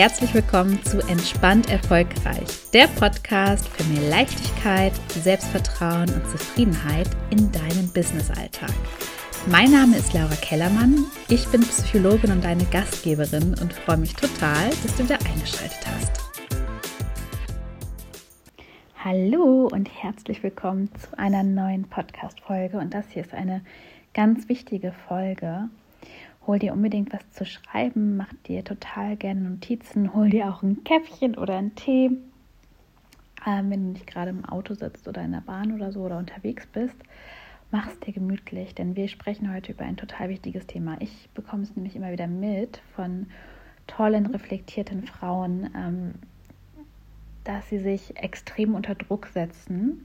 herzlich willkommen zu Entspannt Erfolgreich, der Podcast für mehr Leichtigkeit, Selbstvertrauen und Zufriedenheit in deinem Businessalltag. Mein Name ist Laura Kellermann, ich bin Psychologin und deine Gastgeberin und freue mich total, dass du wieder eingeschaltet hast. Hallo und herzlich willkommen zu einer neuen Podcast-Folge und das hier ist eine ganz wichtige Folge hol dir unbedingt was zu schreiben, mach dir total gerne Notizen, hol dir auch ein Käffchen oder einen Tee. Ähm, wenn du nicht gerade im Auto sitzt oder in der Bahn oder so oder unterwegs bist, mach es dir gemütlich, denn wir sprechen heute über ein total wichtiges Thema. Ich bekomme es nämlich immer wieder mit von tollen, reflektierten Frauen, ähm, dass sie sich extrem unter Druck setzen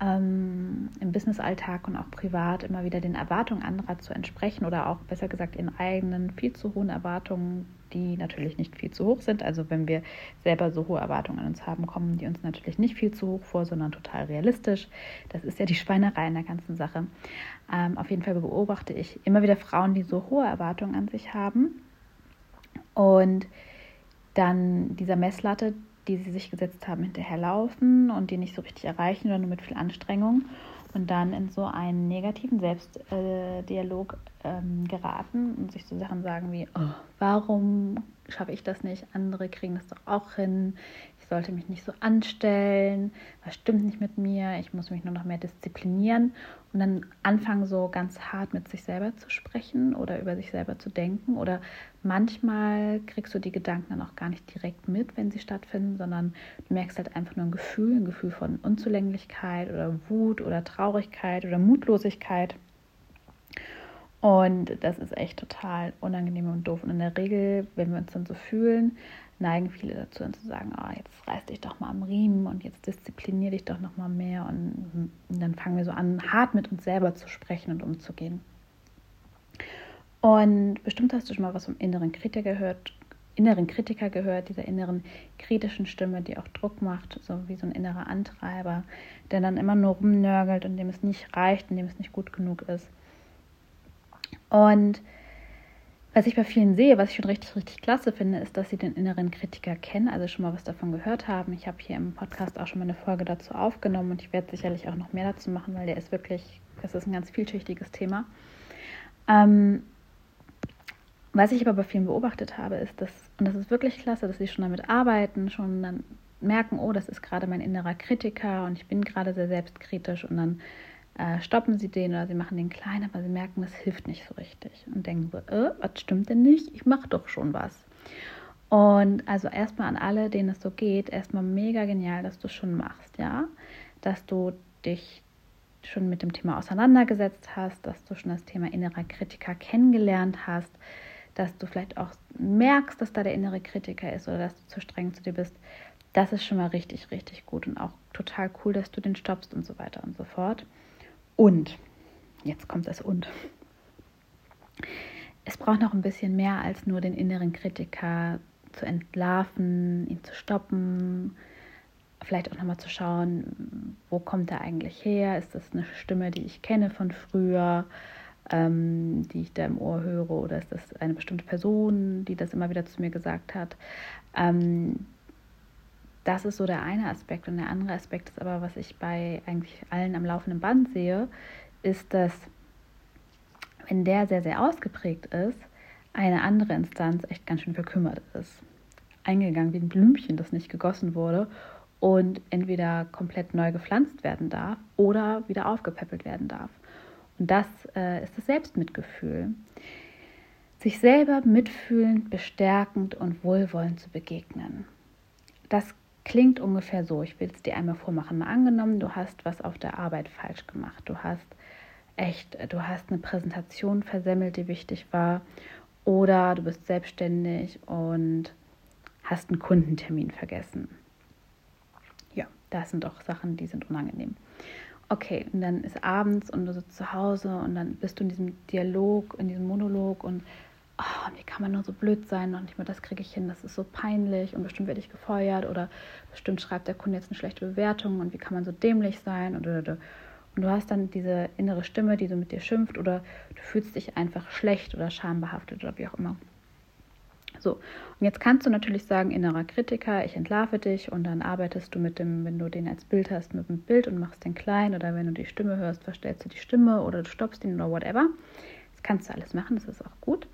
ähm, im Businessalltag und auch privat immer wieder den Erwartungen anderer zu entsprechen oder auch besser gesagt ihren eigenen viel zu hohen Erwartungen, die natürlich nicht viel zu hoch sind. Also wenn wir selber so hohe Erwartungen an uns haben, kommen die uns natürlich nicht viel zu hoch vor, sondern total realistisch. Das ist ja die Schweinerei in der ganzen Sache. Ähm, auf jeden Fall beobachte ich immer wieder Frauen, die so hohe Erwartungen an sich haben und dann dieser Messlatte, die sie sich gesetzt haben, hinterherlaufen und die nicht so richtig erreichen oder nur mit viel Anstrengung und dann in so einen negativen Selbstdialog ähm, geraten und sich so Sachen sagen wie, oh, warum schaffe ich das nicht? Andere kriegen das doch auch hin sollte mich nicht so anstellen, was stimmt nicht mit mir, ich muss mich nur noch mehr disziplinieren und dann anfangen so ganz hart mit sich selber zu sprechen oder über sich selber zu denken oder manchmal kriegst du die Gedanken dann auch gar nicht direkt mit, wenn sie stattfinden, sondern du merkst halt einfach nur ein Gefühl, ein Gefühl von Unzulänglichkeit oder Wut oder Traurigkeit oder Mutlosigkeit. Und das ist echt total unangenehm und doof. Und in der Regel, wenn wir uns dann so fühlen, neigen viele dazu, zu sagen, oh, jetzt reiß dich doch mal am Riemen und jetzt disziplinier dich doch noch mal mehr. Und, und dann fangen wir so an, hart mit uns selber zu sprechen und umzugehen. Und bestimmt hast du schon mal was vom inneren Kritiker gehört, inneren Kritiker gehört, dieser inneren kritischen Stimme, die auch Druck macht, so wie so ein innerer Antreiber, der dann immer nur rumnörgelt und dem es nicht reicht und dem es nicht gut genug ist. Und was ich bei vielen sehe, was ich schon richtig, richtig klasse finde, ist, dass sie den inneren Kritiker kennen, also schon mal was davon gehört haben. Ich habe hier im Podcast auch schon mal eine Folge dazu aufgenommen und ich werde sicherlich auch noch mehr dazu machen, weil der ist wirklich, das ist ein ganz vielschichtiges Thema. Ähm, was ich aber bei vielen beobachtet habe, ist, dass, und das ist wirklich klasse, dass sie schon damit arbeiten, schon dann merken, oh, das ist gerade mein innerer Kritiker und ich bin gerade sehr selbstkritisch und dann äh, stoppen sie den oder sie machen den klein, aber sie merken, das hilft nicht so richtig und denken so, äh, was stimmt denn nicht? Ich mache doch schon was. Und also erstmal an alle, denen es so geht, erstmal mega genial, dass du es schon machst, ja, dass du dich schon mit dem Thema auseinandergesetzt hast, dass du schon das Thema innerer Kritiker kennengelernt hast, dass du vielleicht auch merkst, dass da der innere Kritiker ist oder dass du zu streng zu dir bist. Das ist schon mal richtig, richtig gut und auch total cool, dass du den stoppst und so weiter und so fort. Und, jetzt kommt das Und. Es braucht noch ein bisschen mehr als nur den inneren Kritiker zu entlarven, ihn zu stoppen, vielleicht auch nochmal zu schauen, wo kommt er eigentlich her? Ist das eine Stimme, die ich kenne von früher, ähm, die ich da im Ohr höre, oder ist das eine bestimmte Person, die das immer wieder zu mir gesagt hat? Ähm, das ist so der eine Aspekt. Und der andere Aspekt ist aber, was ich bei eigentlich allen am laufenden Band sehe, ist, dass wenn der sehr, sehr ausgeprägt ist, eine andere Instanz echt ganz schön verkümmert ist. Eingegangen wie ein Blümchen, das nicht gegossen wurde und entweder komplett neu gepflanzt werden darf oder wieder aufgepäppelt werden darf. Und das äh, ist das Selbstmitgefühl. Sich selber mitfühlend, bestärkend und wohlwollend zu begegnen. Das klingt ungefähr so. Ich will es dir einmal vormachen. Mal angenommen, du hast was auf der Arbeit falsch gemacht. Du hast echt, du hast eine Präsentation versemmelt, die wichtig war. Oder du bist selbstständig und hast einen Kundentermin vergessen. Ja, das sind doch Sachen, die sind unangenehm. Okay, und dann ist abends und du sitzt zu Hause und dann bist du in diesem Dialog, in diesem Monolog und oh, wie kann man nur so blöd sein und nicht mehr das kriege ich hin, das ist so peinlich und bestimmt werde ich gefeuert oder bestimmt schreibt der Kunde jetzt eine schlechte Bewertung und wie kann man so dämlich sein und, und, und du hast dann diese innere Stimme, die so mit dir schimpft oder du fühlst dich einfach schlecht oder schambehaftet oder wie auch immer. So, und jetzt kannst du natürlich sagen, innerer Kritiker, ich entlarve dich und dann arbeitest du mit dem, wenn du den als Bild hast, mit dem Bild und machst den klein oder wenn du die Stimme hörst, verstellst du die Stimme oder du stoppst ihn oder whatever. Das kannst du alles machen, das ist auch gut.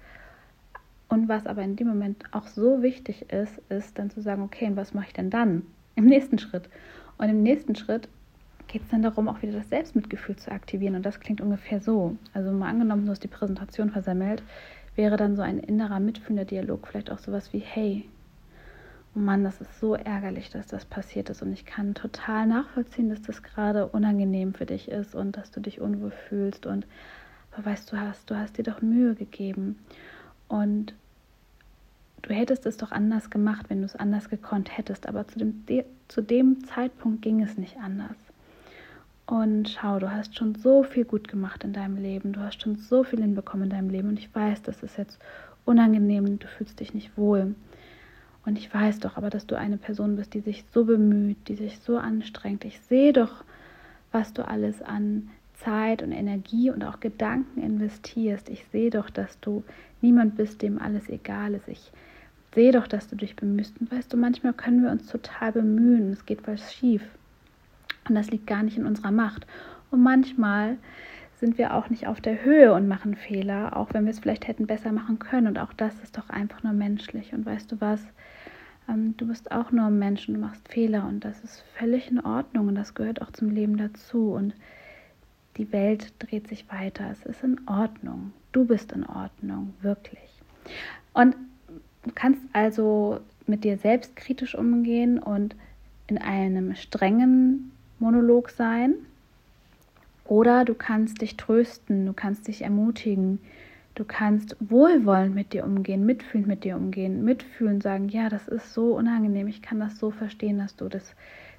Und was aber in dem Moment auch so wichtig ist, ist dann zu sagen, okay, und was mache ich denn dann im nächsten Schritt? Und im nächsten Schritt geht es dann darum, auch wieder das Selbstmitgefühl zu aktivieren. Und das klingt ungefähr so. Also mal angenommen, du hast die Präsentation versammelt, wäre dann so ein innerer mitfühlender Dialog vielleicht auch sowas wie, hey, oh Mann, das ist so ärgerlich, dass das passiert ist und ich kann total nachvollziehen, dass das gerade unangenehm für dich ist und dass du dich unwohl fühlst und weißt du hast, du hast dir doch Mühe gegeben und du hättest es doch anders gemacht, wenn du es anders gekonnt hättest, aber zu dem, zu dem Zeitpunkt ging es nicht anders. Und schau, du hast schon so viel gut gemacht in deinem Leben. Du hast schon so viel hinbekommen in deinem Leben. Und ich weiß, das ist jetzt unangenehm. Du fühlst dich nicht wohl. Und ich weiß doch aber, dass du eine Person bist, die sich so bemüht, die sich so anstrengt. Ich sehe doch, was du alles an Zeit und Energie und auch Gedanken investierst. Ich sehe doch, dass du niemand bist, dem alles egal ist. Ich sehe doch, dass du dich bemühst. Und weißt du, manchmal können wir uns total bemühen. Es geht was schief. Und das liegt gar nicht in unserer Macht. Und manchmal sind wir auch nicht auf der Höhe und machen Fehler, auch wenn wir es vielleicht hätten besser machen können. Und auch das ist doch einfach nur menschlich. Und weißt du was? Ähm, du bist auch nur ein Mensch und du machst Fehler und das ist völlig in Ordnung und das gehört auch zum Leben dazu. Und die Welt dreht sich weiter. Es ist in Ordnung. Du bist in Ordnung, wirklich. Und du kannst also mit dir selbst kritisch umgehen und in einem strengen Monolog sein. Oder du kannst dich trösten, du kannst dich ermutigen, du kannst wohlwollend mit dir umgehen, mitfühlend mit dir umgehen, mitfühlen, sagen, ja, das ist so unangenehm, ich kann das so verstehen, dass du das,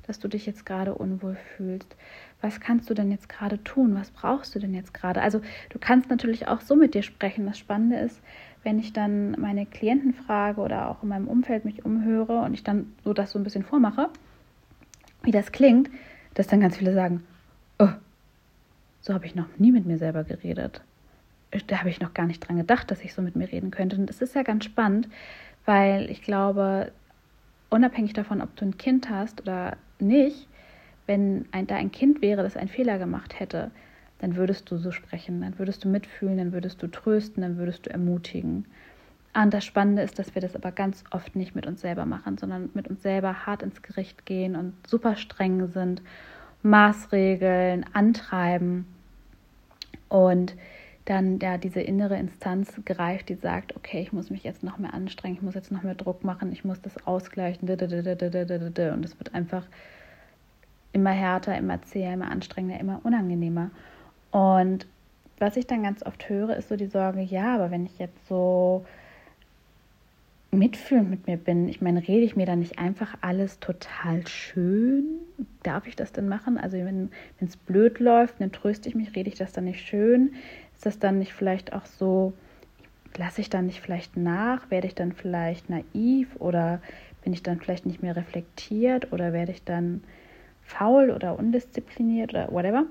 dass du dich jetzt gerade unwohl fühlst. Was kannst du denn jetzt gerade tun? Was brauchst du denn jetzt gerade? Also du kannst natürlich auch so mit dir sprechen. Das Spannende ist, wenn ich dann meine Klienten frage oder auch in meinem Umfeld mich umhöre und ich dann so das so ein bisschen vormache, wie das klingt, dass dann ganz viele sagen, oh, so habe ich noch nie mit mir selber geredet. Da habe ich noch gar nicht dran gedacht, dass ich so mit mir reden könnte. Und das ist ja ganz spannend, weil ich glaube, unabhängig davon, ob du ein Kind hast oder nicht, wenn ein, da ein Kind wäre, das einen Fehler gemacht hätte, dann würdest du so sprechen, dann würdest du mitfühlen, dann würdest du trösten, dann würdest du ermutigen. Und das Spannende ist, dass wir das aber ganz oft nicht mit uns selber machen, sondern mit uns selber hart ins Gericht gehen und super streng sind, Maßregeln antreiben und dann ja diese innere Instanz greift, die sagt, okay, ich muss mich jetzt noch mehr anstrengen, ich muss jetzt noch mehr Druck machen, ich muss das ausgleichen, und es wird einfach immer härter, immer zäher, immer anstrengender, immer unangenehmer. Und was ich dann ganz oft höre, ist so die Sorge, ja, aber wenn ich jetzt so mitfühlend mit mir bin, ich meine, rede ich mir dann nicht einfach alles total schön? Darf ich das denn machen? Also wenn es blöd läuft, dann tröste ich mich, rede ich das dann nicht schön? Ist das dann nicht vielleicht auch so, lasse ich dann nicht vielleicht nach? Werde ich dann vielleicht naiv oder bin ich dann vielleicht nicht mehr reflektiert oder werde ich dann faul oder undiszipliniert oder whatever?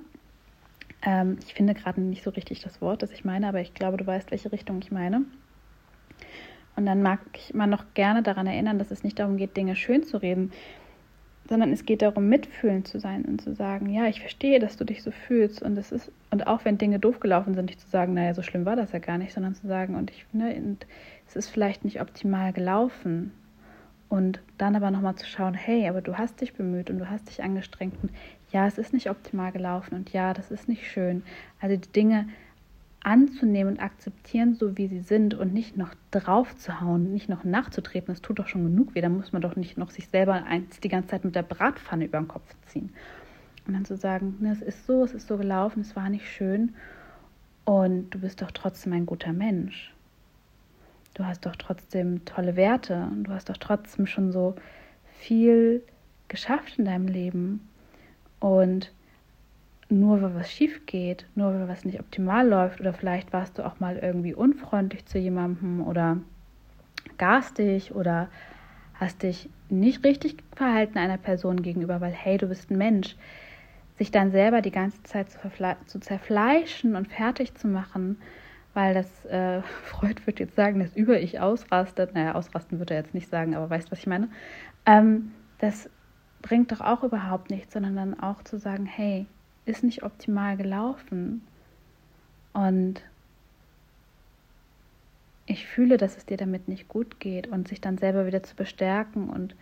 Ähm, ich finde gerade nicht so richtig das Wort, das ich meine, aber ich glaube, du weißt, welche Richtung ich meine. Und dann mag ich immer noch gerne daran erinnern, dass es nicht darum geht, Dinge schön zu reden, sondern es geht darum, mitfühlend zu sein und zu sagen, ja, ich verstehe, dass du dich so fühlst. Und es ist, und auch wenn Dinge doof gelaufen sind, nicht zu sagen, naja, so schlimm war das ja gar nicht, sondern zu sagen, und ich, ne, und es ist vielleicht nicht optimal gelaufen. Und dann aber nochmal zu schauen, hey, aber du hast dich bemüht und du hast dich angestrengt. Und ja, es ist nicht optimal gelaufen und ja, das ist nicht schön. Also die Dinge anzunehmen und akzeptieren, so wie sie sind und nicht noch drauf zu hauen, nicht noch nachzutreten, das tut doch schon genug weh. Da muss man doch nicht noch sich selber die ganze Zeit mit der Bratpfanne über den Kopf ziehen. Und dann zu sagen, ne, es ist so, es ist so gelaufen, es war nicht schön und du bist doch trotzdem ein guter Mensch. Du hast doch trotzdem tolle Werte und du hast doch trotzdem schon so viel geschafft in deinem Leben. Und nur weil was schief geht, nur weil was nicht optimal läuft oder vielleicht warst du auch mal irgendwie unfreundlich zu jemandem oder garstig oder hast dich nicht richtig verhalten einer Person gegenüber, weil hey, du bist ein Mensch, sich dann selber die ganze Zeit zu, zu zerfleischen und fertig zu machen, weil das äh, Freud würde jetzt sagen, dass Über-Ich ausrastet. Naja, ausrasten würde er jetzt nicht sagen, aber weißt, was ich meine? Ähm, das bringt doch auch überhaupt nichts, sondern dann auch zu sagen, hey, ist nicht optimal gelaufen. Und ich fühle, dass es dir damit nicht gut geht und sich dann selber wieder zu bestärken und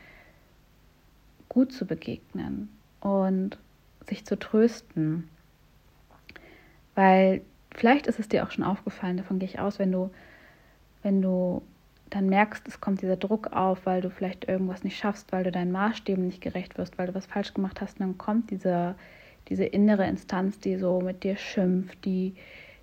gut zu begegnen und sich zu trösten. Weil vielleicht ist es dir auch schon aufgefallen, davon gehe ich aus, wenn du, wenn du dann merkst, es kommt dieser Druck auf, weil du vielleicht irgendwas nicht schaffst, weil du deinen Maßstäben nicht gerecht wirst, weil du was falsch gemacht hast, dann kommt dieser, diese innere Instanz, die so mit dir schimpft, die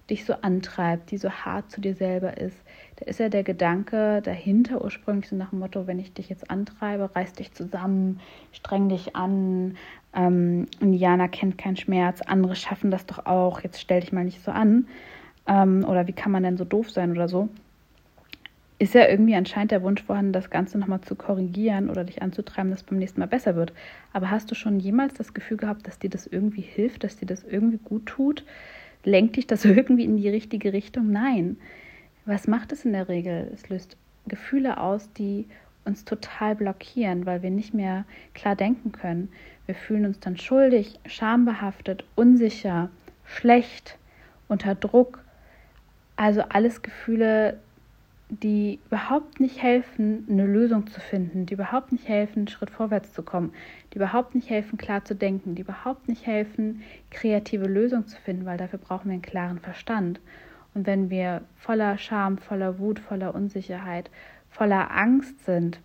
dich so antreibt, die so hart zu dir selber ist. Da ist ja der Gedanke dahinter ursprünglich so nach dem Motto, wenn ich dich jetzt antreibe, reiß dich zusammen, streng dich an, ähm, Jana kennt keinen Schmerz, andere schaffen das doch auch, jetzt stell dich mal nicht so an. Ähm, oder wie kann man denn so doof sein oder so? Ist ja irgendwie anscheinend der Wunsch vorhanden, das Ganze nochmal zu korrigieren oder dich anzutreiben, dass es beim nächsten Mal besser wird. Aber hast du schon jemals das Gefühl gehabt, dass dir das irgendwie hilft, dass dir das irgendwie gut tut? Lenkt dich das irgendwie in die richtige Richtung? Nein. Was macht es in der Regel? Es löst Gefühle aus, die uns total blockieren, weil wir nicht mehr klar denken können. Wir fühlen uns dann schuldig, schambehaftet, unsicher, schlecht, unter Druck. Also alles Gefühle, die überhaupt nicht helfen, eine Lösung zu finden, die überhaupt nicht helfen, einen Schritt vorwärts zu kommen, die überhaupt nicht helfen, klar zu denken, die überhaupt nicht helfen, kreative Lösungen zu finden, weil dafür brauchen wir einen klaren Verstand. Und wenn wir voller Scham, voller Wut, voller Unsicherheit, voller Angst sind,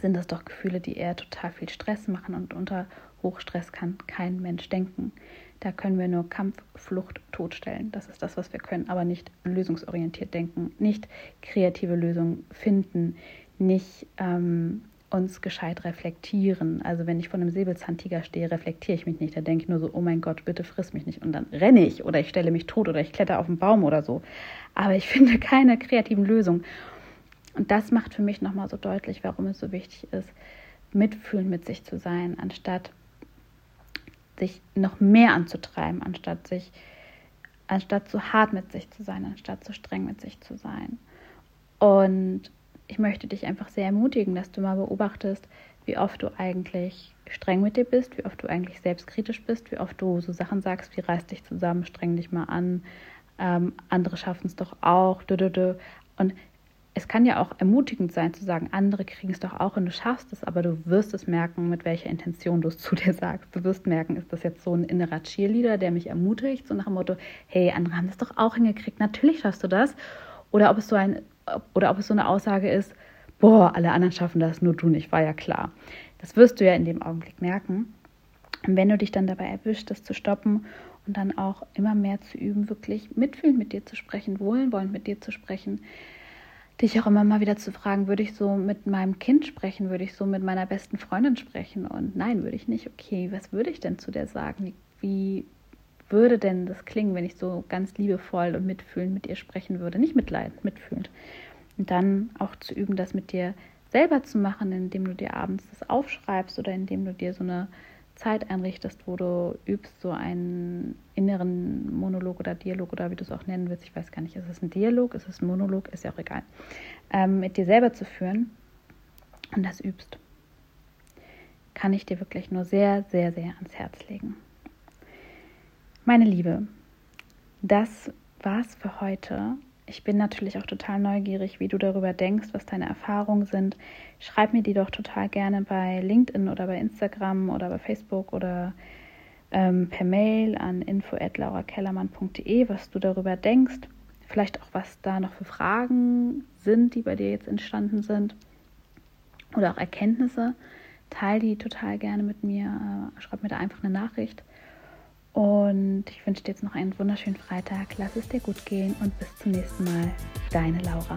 sind das doch Gefühle, die eher total viel Stress machen und unter Hochstress kann kein Mensch denken. Da können wir nur Kampf, Flucht, Tod stellen. Das ist das, was wir können, aber nicht lösungsorientiert denken, nicht kreative Lösungen finden, nicht ähm, uns gescheit reflektieren. Also wenn ich vor einem Säbelzahntiger stehe, reflektiere ich mich nicht. Da denke ich nur so, oh mein Gott, bitte friss mich nicht. Und dann renne ich oder ich stelle mich tot oder ich kletter auf einen Baum oder so. Aber ich finde keine kreativen Lösungen. Und das macht für mich nochmal so deutlich, warum es so wichtig ist, mitfühlend mit sich zu sein, anstatt sich noch mehr anzutreiben, anstatt sich, anstatt zu hart mit sich zu sein, anstatt zu streng mit sich zu sein. Und ich möchte dich einfach sehr ermutigen, dass du mal beobachtest, wie oft du eigentlich streng mit dir bist, wie oft du eigentlich selbstkritisch bist, wie oft du so Sachen sagst wie reiß dich zusammen, streng dich mal an, ähm, andere schaffen es doch auch, und es kann ja auch ermutigend sein zu sagen, andere kriegen es doch auch und du schaffst es, aber du wirst es merken, mit welcher Intention du es zu dir sagst. Du wirst merken, ist das jetzt so ein innerer Cheerleader, der mich ermutigt, so nach dem Motto, hey, andere haben das doch auch hingekriegt, natürlich schaffst du das. Oder ob es so ein, oder ob es so eine Aussage ist, boah, alle anderen schaffen das, nur du nicht, war ja klar. Das wirst du ja in dem Augenblick merken. Und wenn du dich dann dabei erwischt, das zu stoppen und dann auch immer mehr zu üben, wirklich mitfühlend mit dir zu sprechen, wohlwollend mit dir zu sprechen, dich auch immer mal wieder zu fragen, würde ich so mit meinem Kind sprechen, würde ich so mit meiner besten Freundin sprechen? Und nein, würde ich nicht. Okay, was würde ich denn zu der sagen? Wie, würde denn das klingen, wenn ich so ganz liebevoll und mitfühlend mit ihr sprechen würde? Nicht mitleidend, mitfühlend. Und dann auch zu üben, das mit dir selber zu machen, indem du dir abends das aufschreibst oder indem du dir so eine Zeit einrichtest, wo du übst, so einen inneren Monolog oder Dialog oder wie du es auch nennen willst, ich weiß gar nicht, ist es ein Dialog, ist es ein Monolog, ist ja auch egal, ähm, mit dir selber zu führen und das übst, kann ich dir wirklich nur sehr, sehr, sehr ans Herz legen. Meine Liebe, das war's für heute. Ich bin natürlich auch total neugierig, wie du darüber denkst, was deine Erfahrungen sind. Schreib mir die doch total gerne bei LinkedIn oder bei Instagram oder bei Facebook oder ähm, per Mail an info@laurakellermann.de, was du darüber denkst. Vielleicht auch, was da noch für Fragen sind, die bei dir jetzt entstanden sind. Oder auch Erkenntnisse. Teil die total gerne mit mir. Schreib mir da einfach eine Nachricht. Und ich wünsche dir jetzt noch einen wunderschönen Freitag. Lass es dir gut gehen und bis zum nächsten Mal. Deine Laura.